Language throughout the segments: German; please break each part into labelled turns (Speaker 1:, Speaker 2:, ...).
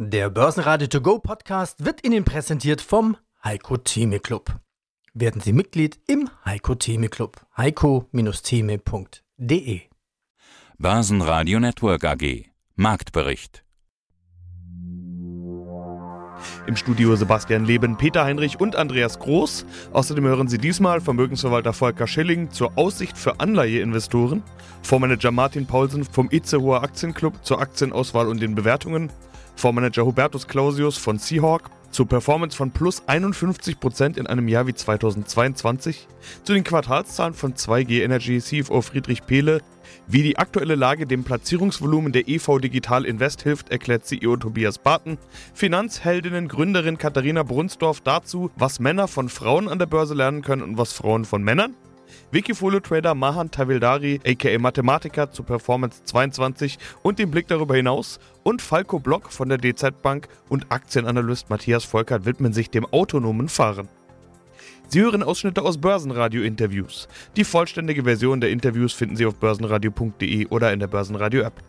Speaker 1: Der Börsenradio To Go Podcast wird Ihnen präsentiert vom Heiko Theme Club. Werden Sie Mitglied im Heiko Theme Club. heiko-theme.de
Speaker 2: Börsenradio Network AG Marktbericht
Speaker 3: Im Studio Sebastian Leben, Peter Heinrich und Andreas Groß. Außerdem hören Sie diesmal Vermögensverwalter Volker Schilling zur Aussicht für Anleiheinvestoren, Fondsmanager Martin Paulsen vom Itzehoer Aktienclub zur Aktienauswahl und den Bewertungen Fondsmanager Hubertus Clausius von Seahawk zur Performance von plus 51% in einem Jahr wie 2022, zu den Quartalszahlen von 2G Energy CFO Friedrich Pehle, wie die aktuelle Lage dem Platzierungsvolumen der EV Digital Invest hilft, erklärt CEO Tobias Barton, Finanzheldinnen Gründerin Katharina Brunsdorf dazu, was Männer von Frauen an der Börse lernen können und was Frauen von Männern, Wikifolio-Trader Mahan Tavildari, aka Mathematiker zu Performance 22 und den Blick darüber hinaus und Falco Block von der DZ Bank und Aktienanalyst Matthias Volkert widmen sich dem autonomen Fahren. Sie hören Ausschnitte aus Börsenradio-Interviews. Die vollständige Version der Interviews finden Sie auf börsenradio.de oder in der Börsenradio-App.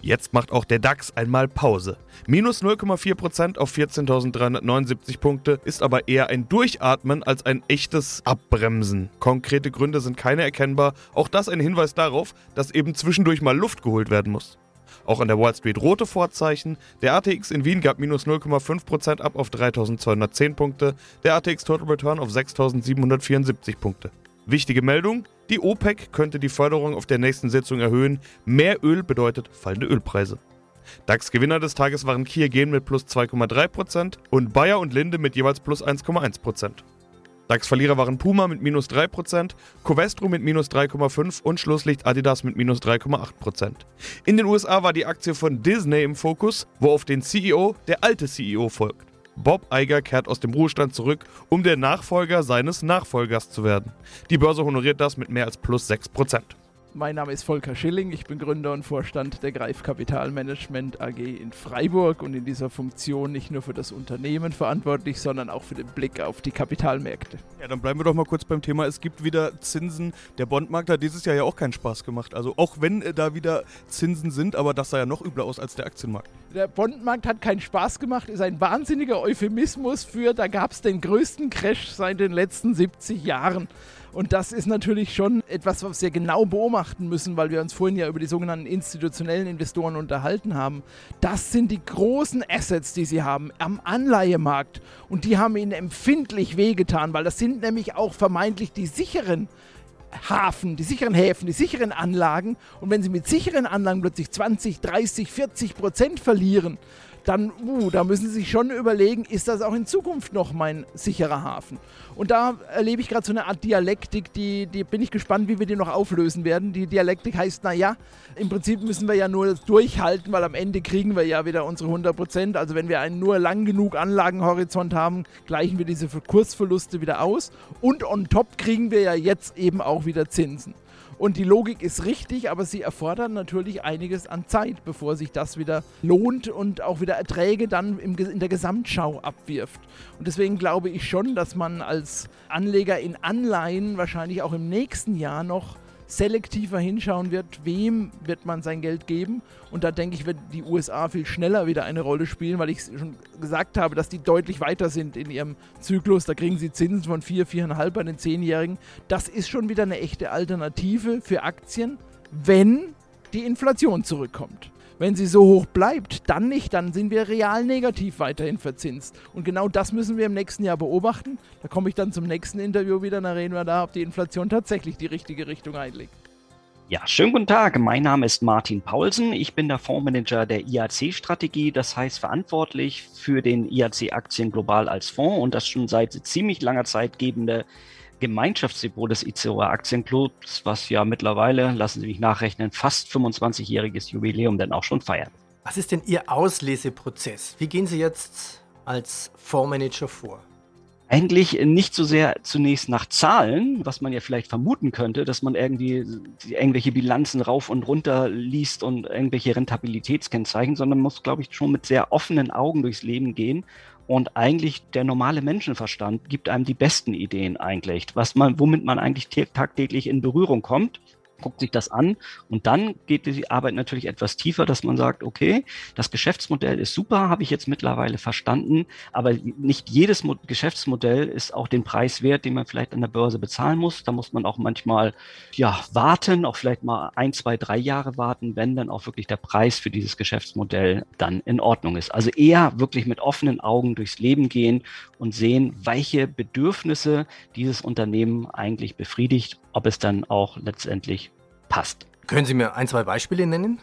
Speaker 3: Jetzt macht auch der DAX einmal Pause. Minus 0,4% auf 14.379 Punkte ist aber eher ein Durchatmen als ein echtes Abbremsen. Konkrete Gründe sind keine erkennbar, auch das ein Hinweis darauf, dass eben zwischendurch mal Luft geholt werden muss. Auch an der Wall Street rote Vorzeichen. Der ATX in Wien gab minus 0,5% ab auf 3210 Punkte, der ATX Total Return auf 6774 Punkte. Wichtige Meldung, die OPEC könnte die Förderung auf der nächsten Sitzung erhöhen. Mehr Öl bedeutet fallende Ölpreise. DAX-Gewinner des Tages waren Kia Gen mit plus 2,3% und Bayer und Linde mit jeweils plus 1,1%. DAX-Verlierer waren Puma mit minus 3%, Covestro mit minus 3,5% und Schlusslicht Adidas mit minus 3,8%. In den USA war die Aktie von Disney im Fokus, wo auf den CEO der alte CEO folgt. Bob Iger kehrt aus dem Ruhestand zurück, um der Nachfolger seines Nachfolgers zu werden. Die Börse honoriert das mit mehr als plus 6%.
Speaker 4: Mein Name ist Volker Schilling, ich bin Gründer und Vorstand der Greif Kapitalmanagement AG in Freiburg und in dieser Funktion nicht nur für das Unternehmen verantwortlich, sondern auch für den Blick auf die Kapitalmärkte.
Speaker 3: Ja, dann bleiben wir doch mal kurz beim Thema. Es gibt wieder Zinsen. Der Bondmarkt hat dieses Jahr ja auch keinen Spaß gemacht. Also auch wenn äh, da wieder Zinsen sind, aber das sah ja noch übler aus als der Aktienmarkt.
Speaker 4: Der Bondmarkt hat keinen Spaß gemacht, ist ein wahnsinniger Euphemismus für, da gab es den größten Crash seit den letzten 70 Jahren. Und das ist natürlich schon etwas, was wir genau beobachten müssen, weil wir uns vorhin ja über die sogenannten institutionellen Investoren unterhalten haben. Das sind die großen Assets, die sie haben am Anleihemarkt. Und die haben ihnen empfindlich wehgetan, weil das sind nämlich auch vermeintlich die sicheren Hafen, die sicheren Häfen, die sicheren Anlagen. Und wenn sie mit sicheren Anlagen plötzlich 20, 30, 40 Prozent verlieren, dann, uh, da müssen Sie sich schon überlegen, ist das auch in Zukunft noch mein sicherer Hafen? Und da erlebe ich gerade so eine Art Dialektik, die, die bin ich gespannt, wie wir die noch auflösen werden. Die Dialektik heißt, naja, im Prinzip müssen wir ja nur durchhalten, weil am Ende kriegen wir ja wieder unsere 100 Prozent. Also wenn wir einen nur lang genug Anlagenhorizont haben, gleichen wir diese Kursverluste wieder aus. Und on top kriegen wir ja jetzt eben auch wieder Zinsen. Und die Logik ist richtig, aber sie erfordern natürlich einiges an Zeit, bevor sich das wieder lohnt und auch wieder Erträge dann im, in der Gesamtschau abwirft. Und deswegen glaube ich schon, dass man als Anleger in Anleihen wahrscheinlich auch im nächsten Jahr noch selektiver hinschauen wird, wem wird man sein Geld geben. Und da denke ich, wird die USA viel schneller wieder eine Rolle spielen, weil ich schon gesagt habe, dass die deutlich weiter sind in ihrem Zyklus. Da kriegen sie Zinsen von 4, 4,5 bei den Zehnjährigen. Das ist schon wieder eine echte Alternative für Aktien, wenn die Inflation zurückkommt. Wenn sie so hoch bleibt, dann nicht, dann sind wir real negativ weiterhin verzinst. Und genau das müssen wir im nächsten Jahr beobachten. Da komme ich dann zum nächsten Interview wieder, da reden wir da, ob die Inflation tatsächlich die richtige Richtung einlegt.
Speaker 5: Ja, schönen guten Tag. Mein Name ist Martin Paulsen. Ich bin der Fondsmanager der IAC-Strategie, das heißt verantwortlich für den IAC-Aktien global als Fonds und das schon seit ziemlich langer Zeit gebende Gemeinschaftsdepot des ICOA Aktienclubs, was ja mittlerweile, lassen Sie mich nachrechnen, fast 25-jähriges Jubiläum denn auch schon feiert.
Speaker 1: Was ist denn Ihr Ausleseprozess? Wie gehen Sie jetzt als Fondsmanager vor?
Speaker 5: Eigentlich nicht so sehr zunächst nach Zahlen, was man ja vielleicht vermuten könnte, dass man irgendwie irgendwelche Bilanzen rauf und runter liest und irgendwelche Rentabilitätskennzeichen, sondern muss, glaube ich, schon mit sehr offenen Augen durchs Leben gehen und eigentlich der normale Menschenverstand gibt einem die besten Ideen eigentlich, was man, womit man eigentlich tagtäglich in Berührung kommt. Guckt sich das an und dann geht die Arbeit natürlich etwas tiefer, dass man sagt, okay, das Geschäftsmodell ist super, habe ich jetzt mittlerweile verstanden, aber nicht jedes Mo Geschäftsmodell ist auch den Preis wert, den man vielleicht an der Börse bezahlen muss. Da muss man auch manchmal ja warten, auch vielleicht mal ein, zwei, drei Jahre warten, wenn dann auch wirklich der Preis für dieses Geschäftsmodell dann in Ordnung ist. Also eher wirklich mit offenen Augen durchs Leben gehen und sehen, welche Bedürfnisse dieses Unternehmen eigentlich befriedigt, ob es dann auch letztendlich passt.
Speaker 1: Können Sie mir ein, zwei Beispiele nennen?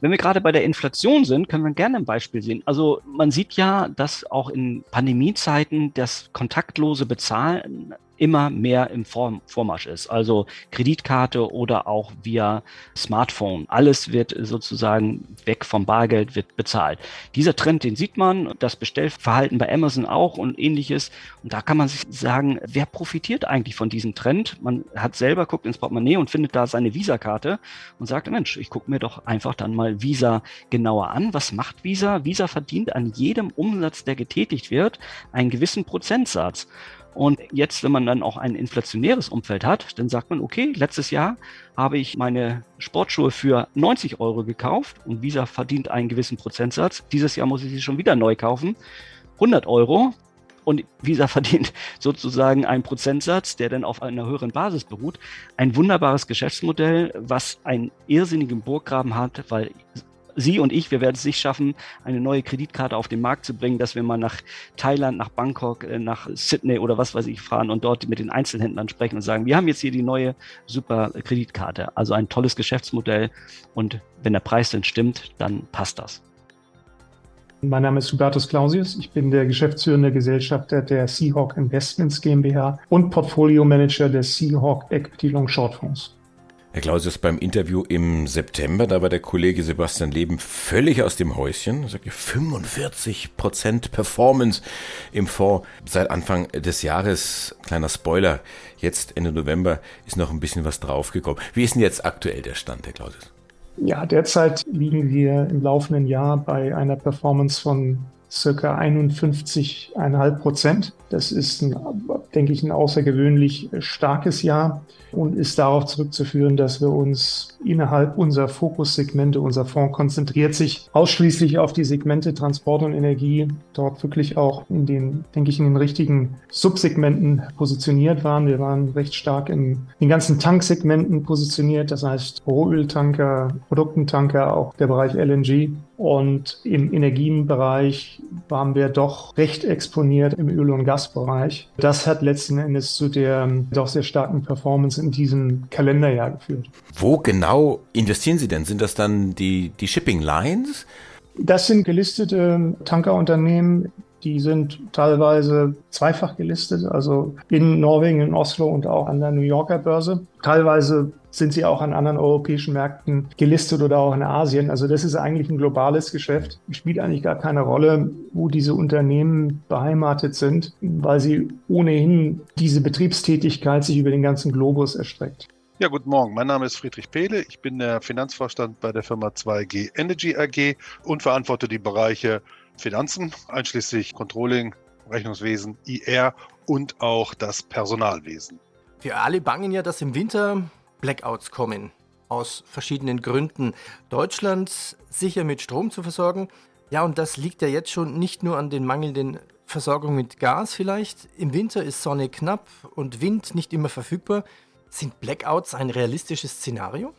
Speaker 5: Wenn wir gerade bei der Inflation sind, können wir gerne ein Beispiel sehen. Also man sieht ja, dass auch in Pandemiezeiten das kontaktlose Bezahlen immer mehr im Vormarsch ist. Also Kreditkarte oder auch via Smartphone. Alles wird sozusagen weg vom Bargeld, wird bezahlt. Dieser Trend, den sieht man, das Bestellverhalten bei Amazon auch und ähnliches. Und da kann man sich sagen, wer profitiert eigentlich von diesem Trend? Man hat selber guckt ins Portemonnaie und findet da seine Visa-Karte und sagt, Mensch, ich gucke mir doch einfach dann mal Visa genauer an. Was macht Visa? Visa verdient an jedem Umsatz, der getätigt wird, einen gewissen Prozentsatz. Und jetzt, wenn man dann auch ein inflationäres Umfeld hat, dann sagt man, okay, letztes Jahr habe ich meine Sportschuhe für 90 Euro gekauft und Visa verdient einen gewissen Prozentsatz. Dieses Jahr muss ich sie schon wieder neu kaufen. 100 Euro. Und Visa verdient sozusagen einen Prozentsatz, der dann auf einer höheren Basis beruht. Ein wunderbares Geschäftsmodell, was einen irrsinnigen Burggraben hat, weil Sie und ich, wir werden es nicht schaffen, eine neue Kreditkarte auf den Markt zu bringen, dass wir mal nach Thailand, nach Bangkok, äh, nach Sydney oder was weiß ich fahren und dort mit den Einzelhändlern sprechen und sagen, wir haben jetzt hier die neue super Kreditkarte. Also ein tolles Geschäftsmodell und wenn der Preis dann stimmt, dann passt das.
Speaker 6: Mein Name ist Hubertus Clausius. Ich bin der geschäftsführende Gesellschafter der Seahawk Investments GmbH und Portfolio Manager des Seahawk Equity Long Short Fonds.
Speaker 7: Herr Clausius, beim Interview im September, da war der Kollege Sebastian Leben völlig aus dem Häuschen. Er sagte 45 Prozent Performance im Fonds seit Anfang des Jahres. Kleiner Spoiler, jetzt Ende November ist noch ein bisschen was draufgekommen. Wie ist denn jetzt aktuell der Stand, Herr Clausius?
Speaker 6: Ja, derzeit liegen wir im laufenden Jahr bei einer Performance von circa 51,5 Prozent. Das ist, ein, denke ich, ein außergewöhnlich starkes Jahr und ist darauf zurückzuführen, dass wir uns innerhalb unserer Fokussegmente, unser Fonds konzentriert sich ausschließlich auf die Segmente Transport und Energie, dort wirklich auch in den, denke ich, in den richtigen Subsegmenten positioniert waren. Wir waren recht stark in den ganzen Tanksegmenten positioniert, das heißt Rohöltanker, Produktentanker, auch der Bereich LNG. Und im Energienbereich waren wir doch recht exponiert im Öl- und Gasbereich. Das hat letzten Endes zu der doch sehr starken Performance in diesem Kalenderjahr geführt.
Speaker 7: Wo genau investieren Sie denn? Sind das dann die, die Shipping Lines?
Speaker 6: Das sind gelistete Tankerunternehmen, die sind teilweise zweifach gelistet, also in Norwegen, in Oslo und auch an der New Yorker Börse. Teilweise sind sie auch an anderen europäischen Märkten gelistet oder auch in Asien. Also das ist eigentlich ein globales Geschäft. Es spielt eigentlich gar keine Rolle, wo diese Unternehmen beheimatet sind, weil sie ohnehin diese Betriebstätigkeit sich über den ganzen Globus erstreckt.
Speaker 8: Ja, guten Morgen. Mein Name ist Friedrich Pehle. Ich bin der Finanzvorstand bei der Firma 2G Energy AG und verantworte die Bereiche Finanzen, einschließlich Controlling, Rechnungswesen, IR und auch das Personalwesen.
Speaker 1: Wir alle bangen ja, dass im Winter Blackouts kommen. Aus verschiedenen Gründen. Deutschland sicher mit Strom zu versorgen. Ja, und das liegt ja jetzt schon nicht nur an den mangelnden Versorgung mit Gas vielleicht. Im Winter ist Sonne knapp und Wind nicht immer verfügbar. Sind Blackouts ein realistisches Szenario?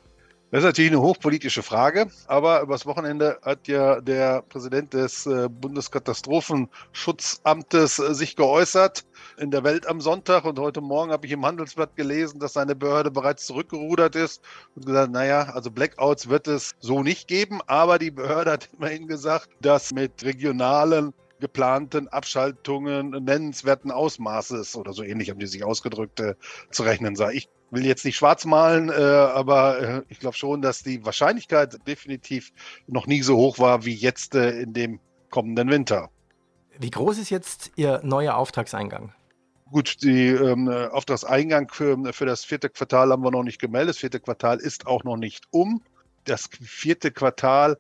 Speaker 8: Das ist natürlich eine hochpolitische Frage, aber übers Wochenende hat ja der Präsident des äh, Bundeskatastrophenschutzamtes äh, sich geäußert in der Welt am Sonntag. Und heute Morgen habe ich im Handelsblatt gelesen, dass seine Behörde bereits zurückgerudert ist und gesagt, naja, also Blackouts wird es so nicht geben, aber die Behörde hat immerhin gesagt, dass mit regionalen geplanten Abschaltungen nennenswerten Ausmaßes oder so ähnlich haben die sich ausgedrückt äh, zu rechnen sei. Ich will jetzt nicht schwarz malen, äh, aber äh, ich glaube schon, dass die Wahrscheinlichkeit definitiv noch nie so hoch war wie jetzt äh, in dem kommenden Winter.
Speaker 1: Wie groß ist jetzt Ihr neuer Auftragseingang?
Speaker 8: Gut, die ähm, Auftragseingang für, für das vierte Quartal haben wir noch nicht gemeldet. Das vierte Quartal ist auch noch nicht um. Das vierte Quartal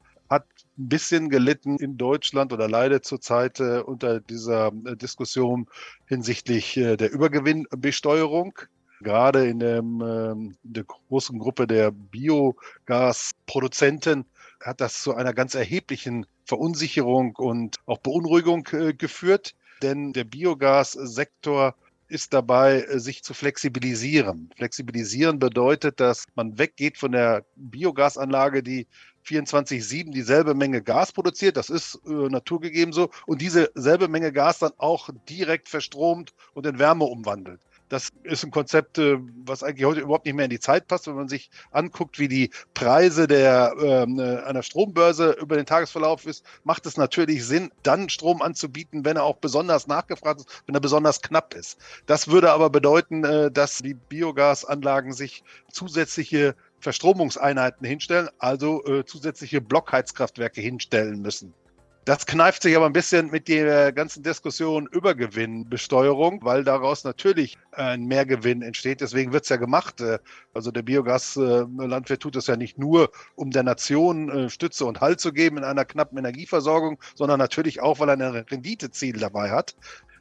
Speaker 8: ein bisschen gelitten in Deutschland oder leidet zurzeit äh, unter dieser äh, Diskussion hinsichtlich äh, der Übergewinnbesteuerung. gerade in, dem, ähm, in der großen Gruppe der Biogasproduzenten hat das zu einer ganz erheblichen Verunsicherung und auch Beunruhigung geführt, denn der Biogassektor ist dabei, äh, sich zu flexibilisieren. Flexibilisieren bedeutet, dass man weggeht von der Biogasanlage, die 24-7 dieselbe Menge Gas produziert, das ist äh, naturgegeben so, und diese selbe Menge Gas dann auch direkt verstromt und in Wärme umwandelt. Das ist ein Konzept, äh, was eigentlich heute überhaupt nicht mehr in die Zeit passt, wenn man sich anguckt, wie die Preise der, ähm, äh, einer Strombörse über den Tagesverlauf ist, macht es natürlich Sinn, dann Strom anzubieten, wenn er auch besonders nachgefragt ist, wenn er besonders knapp ist. Das würde aber bedeuten, äh, dass die Biogasanlagen sich zusätzliche Verstromungseinheiten hinstellen, also äh, zusätzliche Blockheizkraftwerke hinstellen müssen. Das kneift sich aber ein bisschen mit der ganzen Diskussion über Gewinnbesteuerung, weil daraus natürlich ein Mehrgewinn entsteht. Deswegen wird es ja gemacht. Also der Biogaslandwirt tut es ja nicht nur, um der Nation äh, Stütze und Halt zu geben in einer knappen Energieversorgung, sondern natürlich auch, weil er ein Renditeziel dabei hat.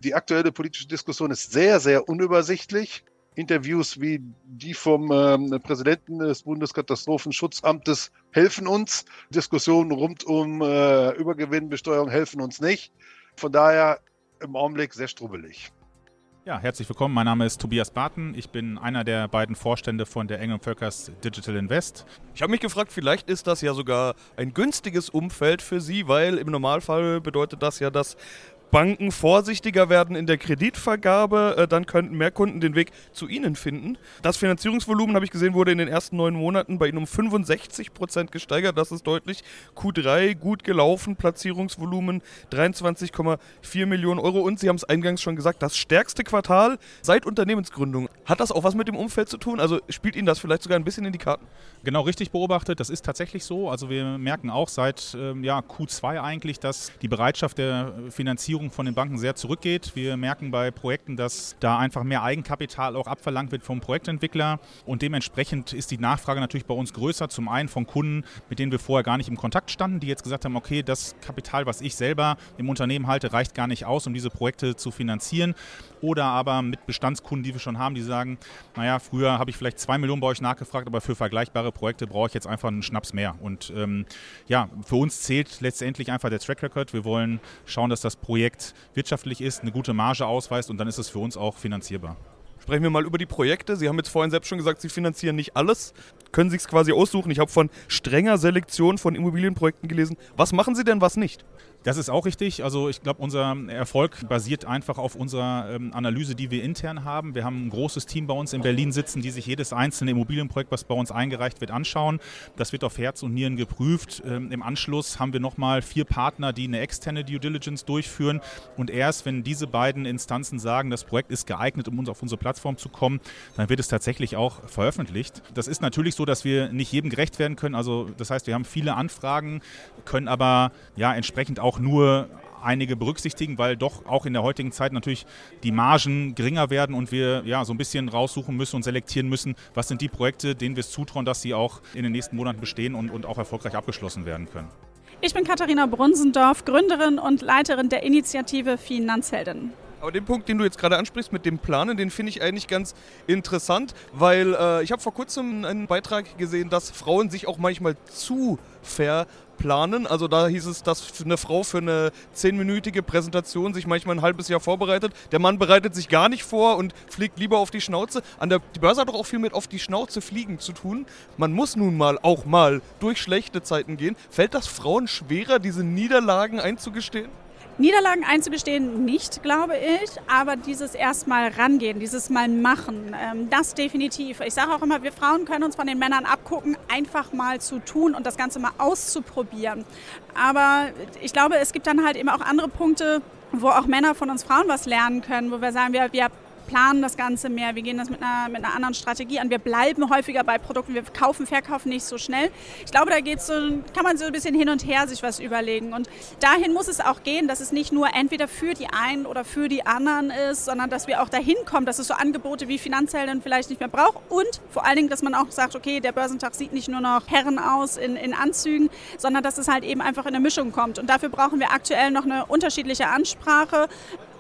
Speaker 8: Die aktuelle politische Diskussion ist sehr, sehr unübersichtlich. Interviews wie die vom ähm, Präsidenten des Bundeskatastrophenschutzamtes helfen uns. Diskussionen rund um äh, Übergewinnbesteuerung helfen uns nicht. Von daher im Augenblick sehr strubbelig.
Speaker 9: Ja, herzlich willkommen. Mein Name ist Tobias Barton. Ich bin einer der beiden Vorstände von der Engel Völkers Digital Invest.
Speaker 3: Ich habe mich gefragt, vielleicht ist das ja sogar ein günstiges Umfeld für Sie, weil im Normalfall bedeutet das ja, dass Banken vorsichtiger werden in der Kreditvergabe, äh, dann könnten mehr Kunden den Weg zu ihnen finden. Das Finanzierungsvolumen, habe ich gesehen, wurde in den ersten neun Monaten bei ihnen um 65 Prozent gesteigert. Das ist deutlich. Q3 gut gelaufen, Platzierungsvolumen 23,4 Millionen Euro. Und Sie haben es eingangs schon gesagt, das stärkste Quartal seit Unternehmensgründung. Hat das auch was mit dem Umfeld zu tun? Also spielt Ihnen das vielleicht sogar ein bisschen in die Karten?
Speaker 9: Genau richtig beobachtet. Das ist tatsächlich so. Also wir merken auch seit ähm, ja, Q2 eigentlich, dass die Bereitschaft der Finanzierung Finanzierung von den Banken sehr zurückgeht. Wir merken bei Projekten, dass da einfach mehr Eigenkapital auch abverlangt wird vom Projektentwickler und dementsprechend ist die Nachfrage natürlich bei uns größer. Zum einen von Kunden, mit denen wir vorher gar nicht im Kontakt standen, die jetzt gesagt haben, okay, das Kapital, was ich selber im Unternehmen halte, reicht gar nicht aus, um diese Projekte zu finanzieren. Oder aber mit Bestandskunden, die wir schon haben, die sagen, naja, früher habe ich vielleicht zwei Millionen bei euch nachgefragt, aber für vergleichbare Projekte brauche ich jetzt einfach einen Schnaps mehr. Und ähm, ja, für uns zählt letztendlich einfach der Track Record. Wir wollen schauen, dass das Projekt Projekt wirtschaftlich ist, eine gute Marge ausweist und dann ist es für uns auch finanzierbar.
Speaker 3: Sprechen wir mal über die Projekte. Sie haben jetzt vorhin selbst schon gesagt, Sie finanzieren nicht alles. Können Sie es quasi aussuchen? Ich habe von strenger Selektion von Immobilienprojekten gelesen. Was machen Sie denn, was nicht?
Speaker 9: Das ist auch richtig. Also ich glaube, unser Erfolg basiert einfach auf unserer ähm, Analyse, die wir intern haben. Wir haben ein großes Team bei uns in Berlin sitzen, die sich jedes einzelne Immobilienprojekt, was bei uns eingereicht wird, anschauen. Das wird auf Herz und Nieren geprüft. Ähm, Im Anschluss haben wir nochmal vier Partner, die eine externe Due Diligence durchführen. Und erst wenn diese beiden Instanzen sagen, das Projekt ist geeignet, um uns auf unsere Plattform zu kommen, dann wird es tatsächlich auch veröffentlicht. Das ist natürlich so, dass wir nicht jedem gerecht werden können. Also das heißt, wir haben viele Anfragen, können aber ja entsprechend auch auch nur einige berücksichtigen, weil doch auch in der heutigen Zeit natürlich die Margen geringer werden und wir ja so ein bisschen raussuchen müssen und selektieren müssen, was sind die Projekte, denen wir es zutrauen, dass sie auch in den nächsten Monaten bestehen und, und auch erfolgreich abgeschlossen werden können.
Speaker 10: Ich bin Katharina Brunsendorf, Gründerin und Leiterin der Initiative Finanzhelden.
Speaker 3: Aber den Punkt, den du jetzt gerade ansprichst mit dem Planen, den finde ich eigentlich ganz interessant, weil äh, ich habe vor kurzem einen Beitrag gesehen, dass Frauen sich auch manchmal zu ver planen. Also da hieß es, dass eine Frau für eine zehnminütige Präsentation sich manchmal ein halbes Jahr vorbereitet. Der Mann bereitet sich gar nicht vor und fliegt lieber auf die Schnauze. An der die Börse hat doch auch viel mit auf die Schnauze fliegen zu tun. Man muss nun mal auch mal durch schlechte Zeiten gehen. Fällt das Frauen schwerer, diese Niederlagen einzugestehen?
Speaker 10: Niederlagen einzugestehen, nicht, glaube ich, aber dieses erstmal rangehen, dieses mal machen, ähm, das definitiv. Ich sage auch immer, wir Frauen können uns von den Männern abgucken, einfach mal zu tun und das Ganze mal auszuprobieren. Aber ich glaube, es gibt dann halt eben auch andere Punkte, wo auch Männer von uns Frauen was lernen können, wo wir sagen, wir, wir planen das Ganze mehr, wir gehen das mit einer, mit einer anderen Strategie an, wir bleiben häufiger bei Produkten, wir kaufen, verkaufen nicht so schnell. Ich glaube, da geht's so, kann man so ein bisschen hin und her sich was überlegen. Und dahin muss es auch gehen, dass es nicht nur entweder für die einen oder für die anderen ist, sondern dass wir auch dahin kommen, dass es so Angebote wie Finanzhelden vielleicht nicht mehr braucht und vor allen Dingen, dass man auch sagt, okay, der Börsentag sieht nicht nur noch Herren aus in, in Anzügen, sondern dass es halt eben einfach in eine Mischung kommt. Und dafür brauchen wir aktuell noch eine unterschiedliche Ansprache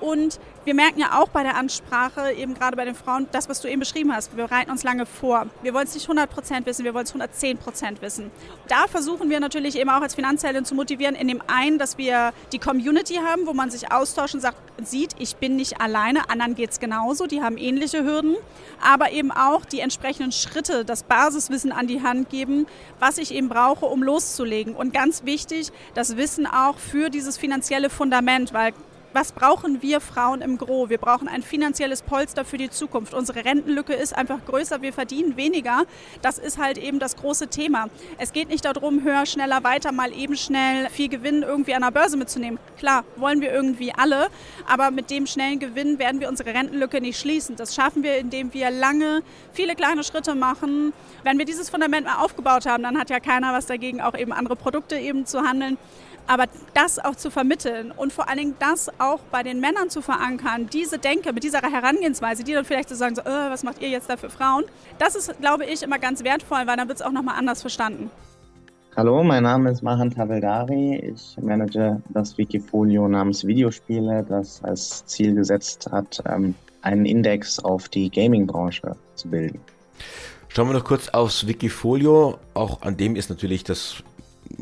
Speaker 10: Und wir merken ja auch bei der Ansprache, eben gerade bei den Frauen, das, was du eben beschrieben hast. Wir bereiten uns lange vor. Wir wollen es nicht 100 Prozent wissen, wir wollen es 110 Prozent wissen. Da versuchen wir natürlich eben auch als Finanzheldin zu motivieren, in dem einen, dass wir die Community haben, wo man sich austauscht und sagt, sieht, ich bin nicht alleine, anderen geht es genauso, die haben ähnliche Hürden. Aber eben auch die entsprechenden Schritte, das Basiswissen an die Hand geben, was ich eben brauche, um loszulegen. Und ganz wichtig, das Wissen auch für dieses finanzielle Fundament, weil was brauchen wir Frauen im Gro? Wir brauchen ein finanzielles Polster für die Zukunft. Unsere Rentenlücke ist einfach größer, wir verdienen weniger. Das ist halt eben das große Thema. Es geht nicht darum, höher, schneller, weiter, mal eben schnell viel Gewinn irgendwie an der Börse mitzunehmen. Klar, wollen wir irgendwie alle, aber mit dem schnellen Gewinn werden wir unsere Rentenlücke nicht schließen. Das schaffen wir, indem wir lange, viele kleine Schritte machen. Wenn wir dieses Fundament mal aufgebaut haben, dann hat ja keiner was dagegen, auch eben andere Produkte eben zu handeln. Aber das auch zu vermitteln und vor allen Dingen das auch bei den Männern zu verankern, diese Denke mit dieser Herangehensweise, die dann vielleicht so sagen, so, äh, was macht ihr jetzt da für Frauen? Das ist, glaube ich, immer ganz wertvoll, weil dann wird es auch nochmal anders verstanden.
Speaker 11: Hallo, mein Name ist Mahan Taveldari. Ich manage das Wikifolio namens Videospiele, das als Ziel gesetzt hat, ähm, einen Index auf die Gaming-Branche zu bilden.
Speaker 7: Schauen wir noch kurz aufs Wikifolio. Auch an dem ist natürlich das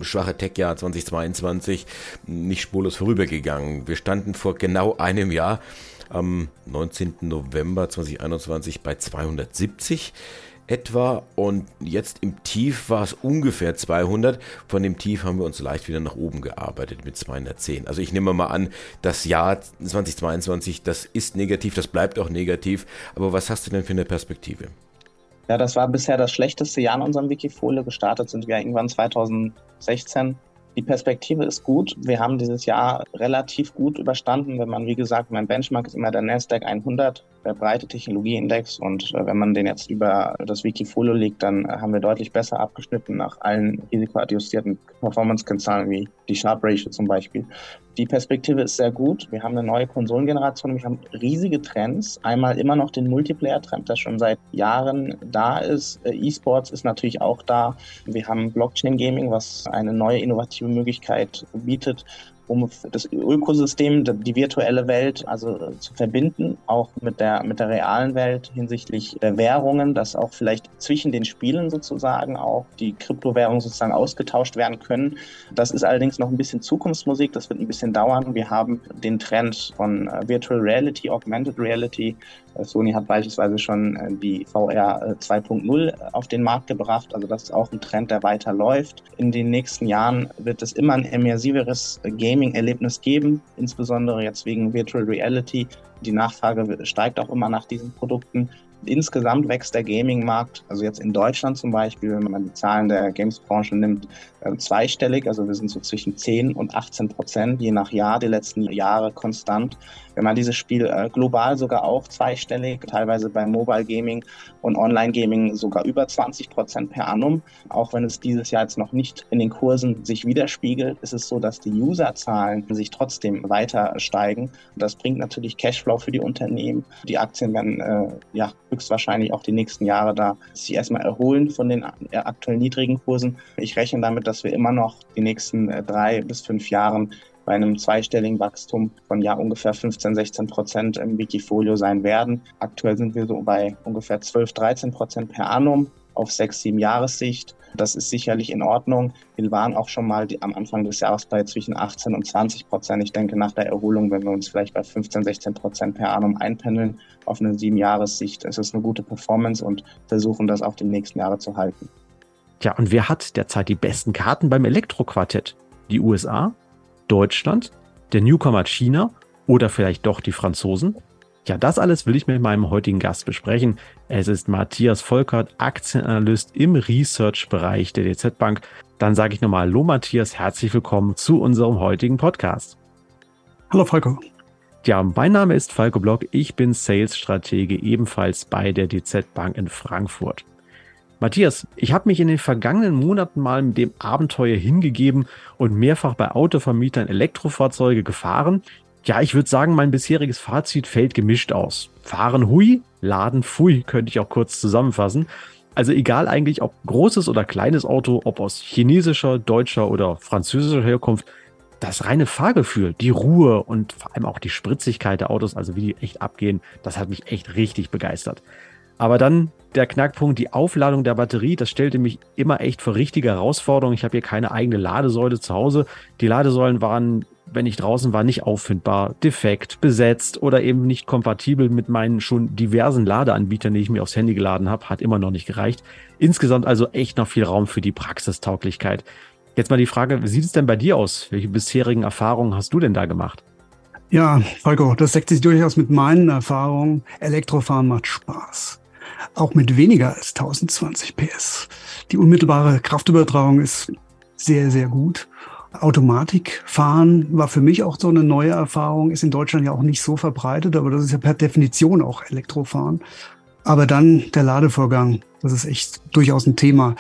Speaker 7: schwache Tech-Jahr 2022 nicht spurlos vorübergegangen. Wir standen vor genau einem Jahr am 19. November 2021 bei 270 etwa und jetzt im Tief war es ungefähr 200. Von dem Tief haben wir uns leicht wieder nach oben gearbeitet mit 210. Also ich nehme mal an, das Jahr 2022, das ist negativ, das bleibt auch negativ. Aber was hast du denn für eine Perspektive?
Speaker 11: Ja, das war bisher das schlechteste Jahr in unserem Wikifolio. Gestartet sind wir irgendwann 2016. Die Perspektive ist gut. Wir haben dieses Jahr relativ gut überstanden. Wenn man, wie gesagt, mein Benchmark ist immer der Nasdaq 100, der breite Technologieindex. Und äh, wenn man den jetzt über das Wikifolio legt, dann haben wir deutlich besser abgeschnitten nach allen risikoadjustierten Performance-Kennzahlen wie die Sharp Ratio zum Beispiel. Die Perspektive ist sehr gut. Wir haben eine neue Konsolengeneration. Wir haben riesige Trends. Einmal immer noch den Multiplayer-Trend, der schon seit Jahren da ist. Äh, E-Sports ist natürlich auch da. Wir haben Blockchain-Gaming, was eine neue innovative Möglichkeit bietet, um das Ökosystem, die virtuelle Welt also äh, zu verbinden, auch mit der, mit der realen Welt hinsichtlich der Währungen, dass auch vielleicht zwischen den Spielen sozusagen auch die Kryptowährungen sozusagen ausgetauscht werden können. Das ist allerdings noch ein bisschen Zukunftsmusik, das wird ein bisschen dauern. Wir haben den Trend von äh, Virtual Reality, Augmented Reality. Äh, Sony hat beispielsweise schon die VR 2.0 auf den Markt gebracht, also das ist auch ein Trend, der weiter läuft. In den nächsten Jahren wird es immer ein immersiveres Gaming-Erlebnis geben, insbesondere jetzt wegen Virtual Reality. Die Nachfrage steigt auch immer nach diesen Produkten. Insgesamt wächst der Gaming-Markt, also jetzt in Deutschland zum Beispiel, wenn man die Zahlen der Games-Branche nimmt, äh, zweistellig. Also wir sind so zwischen 10 und 18 Prozent je nach Jahr, die letzten Jahre konstant. Wenn man dieses Spiel äh, global sogar auch zweistellig, teilweise bei Mobile Gaming und Online Gaming sogar über 20 Prozent per annum. Auch wenn es dieses Jahr jetzt noch nicht in den Kursen sich widerspiegelt, ist es so, dass die Userzahlen sich trotzdem weiter steigen. Das bringt natürlich Cashflow für die Unternehmen. Die Aktien werden äh, ja höchstwahrscheinlich auch die nächsten Jahre da sich erstmal erholen von den aktuell niedrigen Kursen. Ich rechne damit, dass wir immer noch die nächsten äh, drei bis fünf Jahren bei einem zweistelligen Wachstum von ja ungefähr 15, 16 Prozent im Wikifolio sein werden. Aktuell sind wir so bei ungefähr 12, 13 Prozent per annum auf sechs, sieben Jahressicht. Das ist sicherlich in Ordnung. Wir waren auch schon mal am Anfang des Jahres bei zwischen 18 und 20 Prozent. Ich denke, nach der Erholung, wenn wir uns vielleicht bei 15, 16 Prozent per annum einpendeln auf eine sieben Jahressicht, ist es eine gute Performance und versuchen das auch die nächsten Jahre zu halten.
Speaker 12: Tja, und wer hat derzeit die besten Karten beim Elektroquartett? Die USA? Deutschland? Der Newcomer China? Oder vielleicht doch die Franzosen? Ja, das alles will ich mit meinem heutigen Gast besprechen. Es ist Matthias Volkert, Aktienanalyst im Research-Bereich der DZ Bank. Dann sage ich nochmal Hallo Matthias, herzlich willkommen zu unserem heutigen Podcast.
Speaker 13: Hallo Falco.
Speaker 12: Ja, mein Name ist Falco Block. Ich bin Sales-Stratege ebenfalls bei der DZ Bank in Frankfurt. Matthias, ich habe mich in den vergangenen Monaten mal mit dem Abenteuer hingegeben und mehrfach bei Autovermietern Elektrofahrzeuge gefahren. Ja, ich würde sagen, mein bisheriges Fazit fällt gemischt aus. Fahren hui, laden fui, könnte ich auch kurz zusammenfassen. Also egal eigentlich, ob großes oder kleines Auto, ob aus chinesischer, deutscher oder französischer Herkunft, das reine Fahrgefühl, die Ruhe und vor allem auch die Spritzigkeit der Autos, also wie die echt abgehen, das hat mich echt richtig begeistert. Aber dann der Knackpunkt, die Aufladung der Batterie, das stellte mich immer echt vor richtige Herausforderungen. Ich habe hier keine eigene Ladesäule zu Hause. Die Ladesäulen waren, wenn ich draußen war, nicht auffindbar, defekt, besetzt oder eben nicht kompatibel mit meinen schon diversen Ladeanbietern, die ich mir aufs Handy geladen habe. Hat immer noch nicht gereicht. Insgesamt also echt noch viel Raum für die Praxistauglichkeit. Jetzt mal die Frage, wie sieht es denn bei dir aus? Welche bisherigen Erfahrungen hast du denn da gemacht?
Speaker 13: Ja, Volker, das deckt sich durchaus mit meinen Erfahrungen. Elektrofahren macht Spaß auch mit weniger als 1020 PS. Die unmittelbare Kraftübertragung ist sehr, sehr gut. Automatikfahren war für mich auch so eine neue Erfahrung, ist in Deutschland ja auch nicht so verbreitet, aber das ist ja per Definition auch Elektrofahren. Aber dann der Ladevorgang, das ist echt durchaus ein Thema.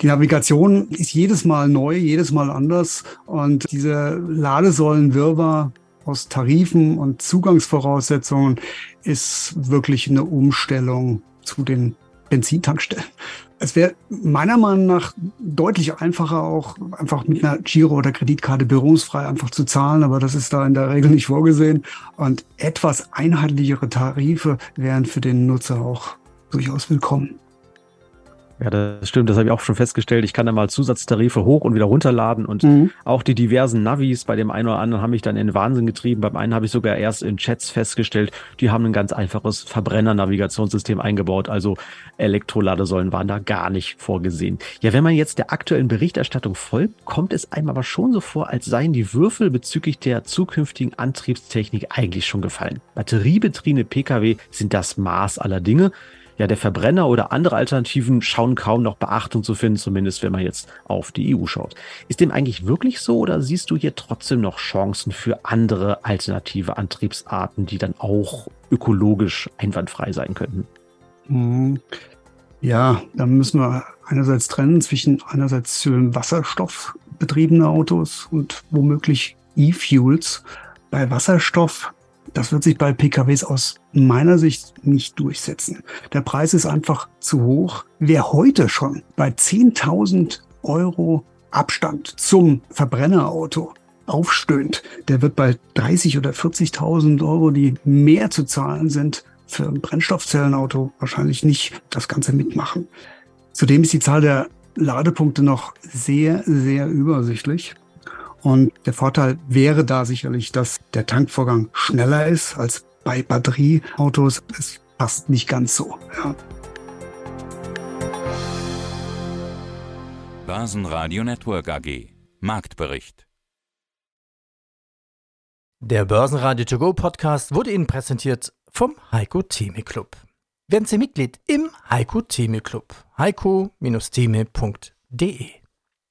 Speaker 13: Die Navigation ist jedes Mal neu, jedes Mal anders und diese Ladesäulenwirrwarr aus Tarifen und Zugangsvoraussetzungen ist wirklich eine Umstellung zu den Benzintankstellen. Es wäre meiner Meinung nach deutlich einfacher, auch einfach mit einer Giro- oder Kreditkarte berufsfrei einfach zu zahlen, aber das ist da in der Regel nicht vorgesehen. Und etwas einheitlichere Tarife wären für den Nutzer auch durchaus willkommen.
Speaker 12: Ja, das stimmt, das habe ich auch schon festgestellt. Ich kann da mal Zusatztarife hoch und wieder runterladen und mhm. auch die diversen Navis bei dem einen oder anderen haben mich dann in Wahnsinn getrieben. Beim einen habe ich sogar erst in Chats festgestellt, die haben ein ganz einfaches Verbrenner-Navigationssystem eingebaut, also Elektroladesäulen waren da gar nicht vorgesehen. Ja, wenn man jetzt der aktuellen Berichterstattung folgt, kommt es einem aber schon so vor, als seien die Würfel bezüglich der zukünftigen Antriebstechnik eigentlich schon gefallen. Batteriebetriebene Pkw sind das Maß aller Dinge ja, der Verbrenner oder andere Alternativen schauen kaum noch Beachtung zu finden, zumindest wenn man jetzt auf die EU schaut. Ist dem eigentlich wirklich so oder siehst du hier trotzdem noch Chancen für andere alternative Antriebsarten, die dann auch ökologisch einwandfrei sein könnten?
Speaker 13: Mhm. Ja, da müssen wir einerseits trennen zwischen einerseits wasserstoffbetriebene Autos und womöglich E-Fuels. Bei Wasserstoff das wird sich bei PKWs aus meiner Sicht nicht durchsetzen. Der Preis ist einfach zu hoch. Wer heute schon bei 10.000 Euro Abstand zum Verbrennerauto aufstöhnt, der wird bei 30 oder 40.000 Euro, die mehr zu zahlen sind, für ein Brennstoffzellenauto wahrscheinlich nicht das Ganze mitmachen. Zudem ist die Zahl der Ladepunkte noch sehr, sehr übersichtlich. Und der Vorteil wäre da sicherlich, dass der Tankvorgang schneller ist als bei Batterieautos. Es passt nicht ganz so. Ja.
Speaker 2: Börsenradio Network AG Marktbericht
Speaker 1: Der Börsenradio To Go Podcast wurde Ihnen präsentiert vom Heiko Theme Club. Werden Sie Mitglied im Heiko Theme Club. heiko-theme.de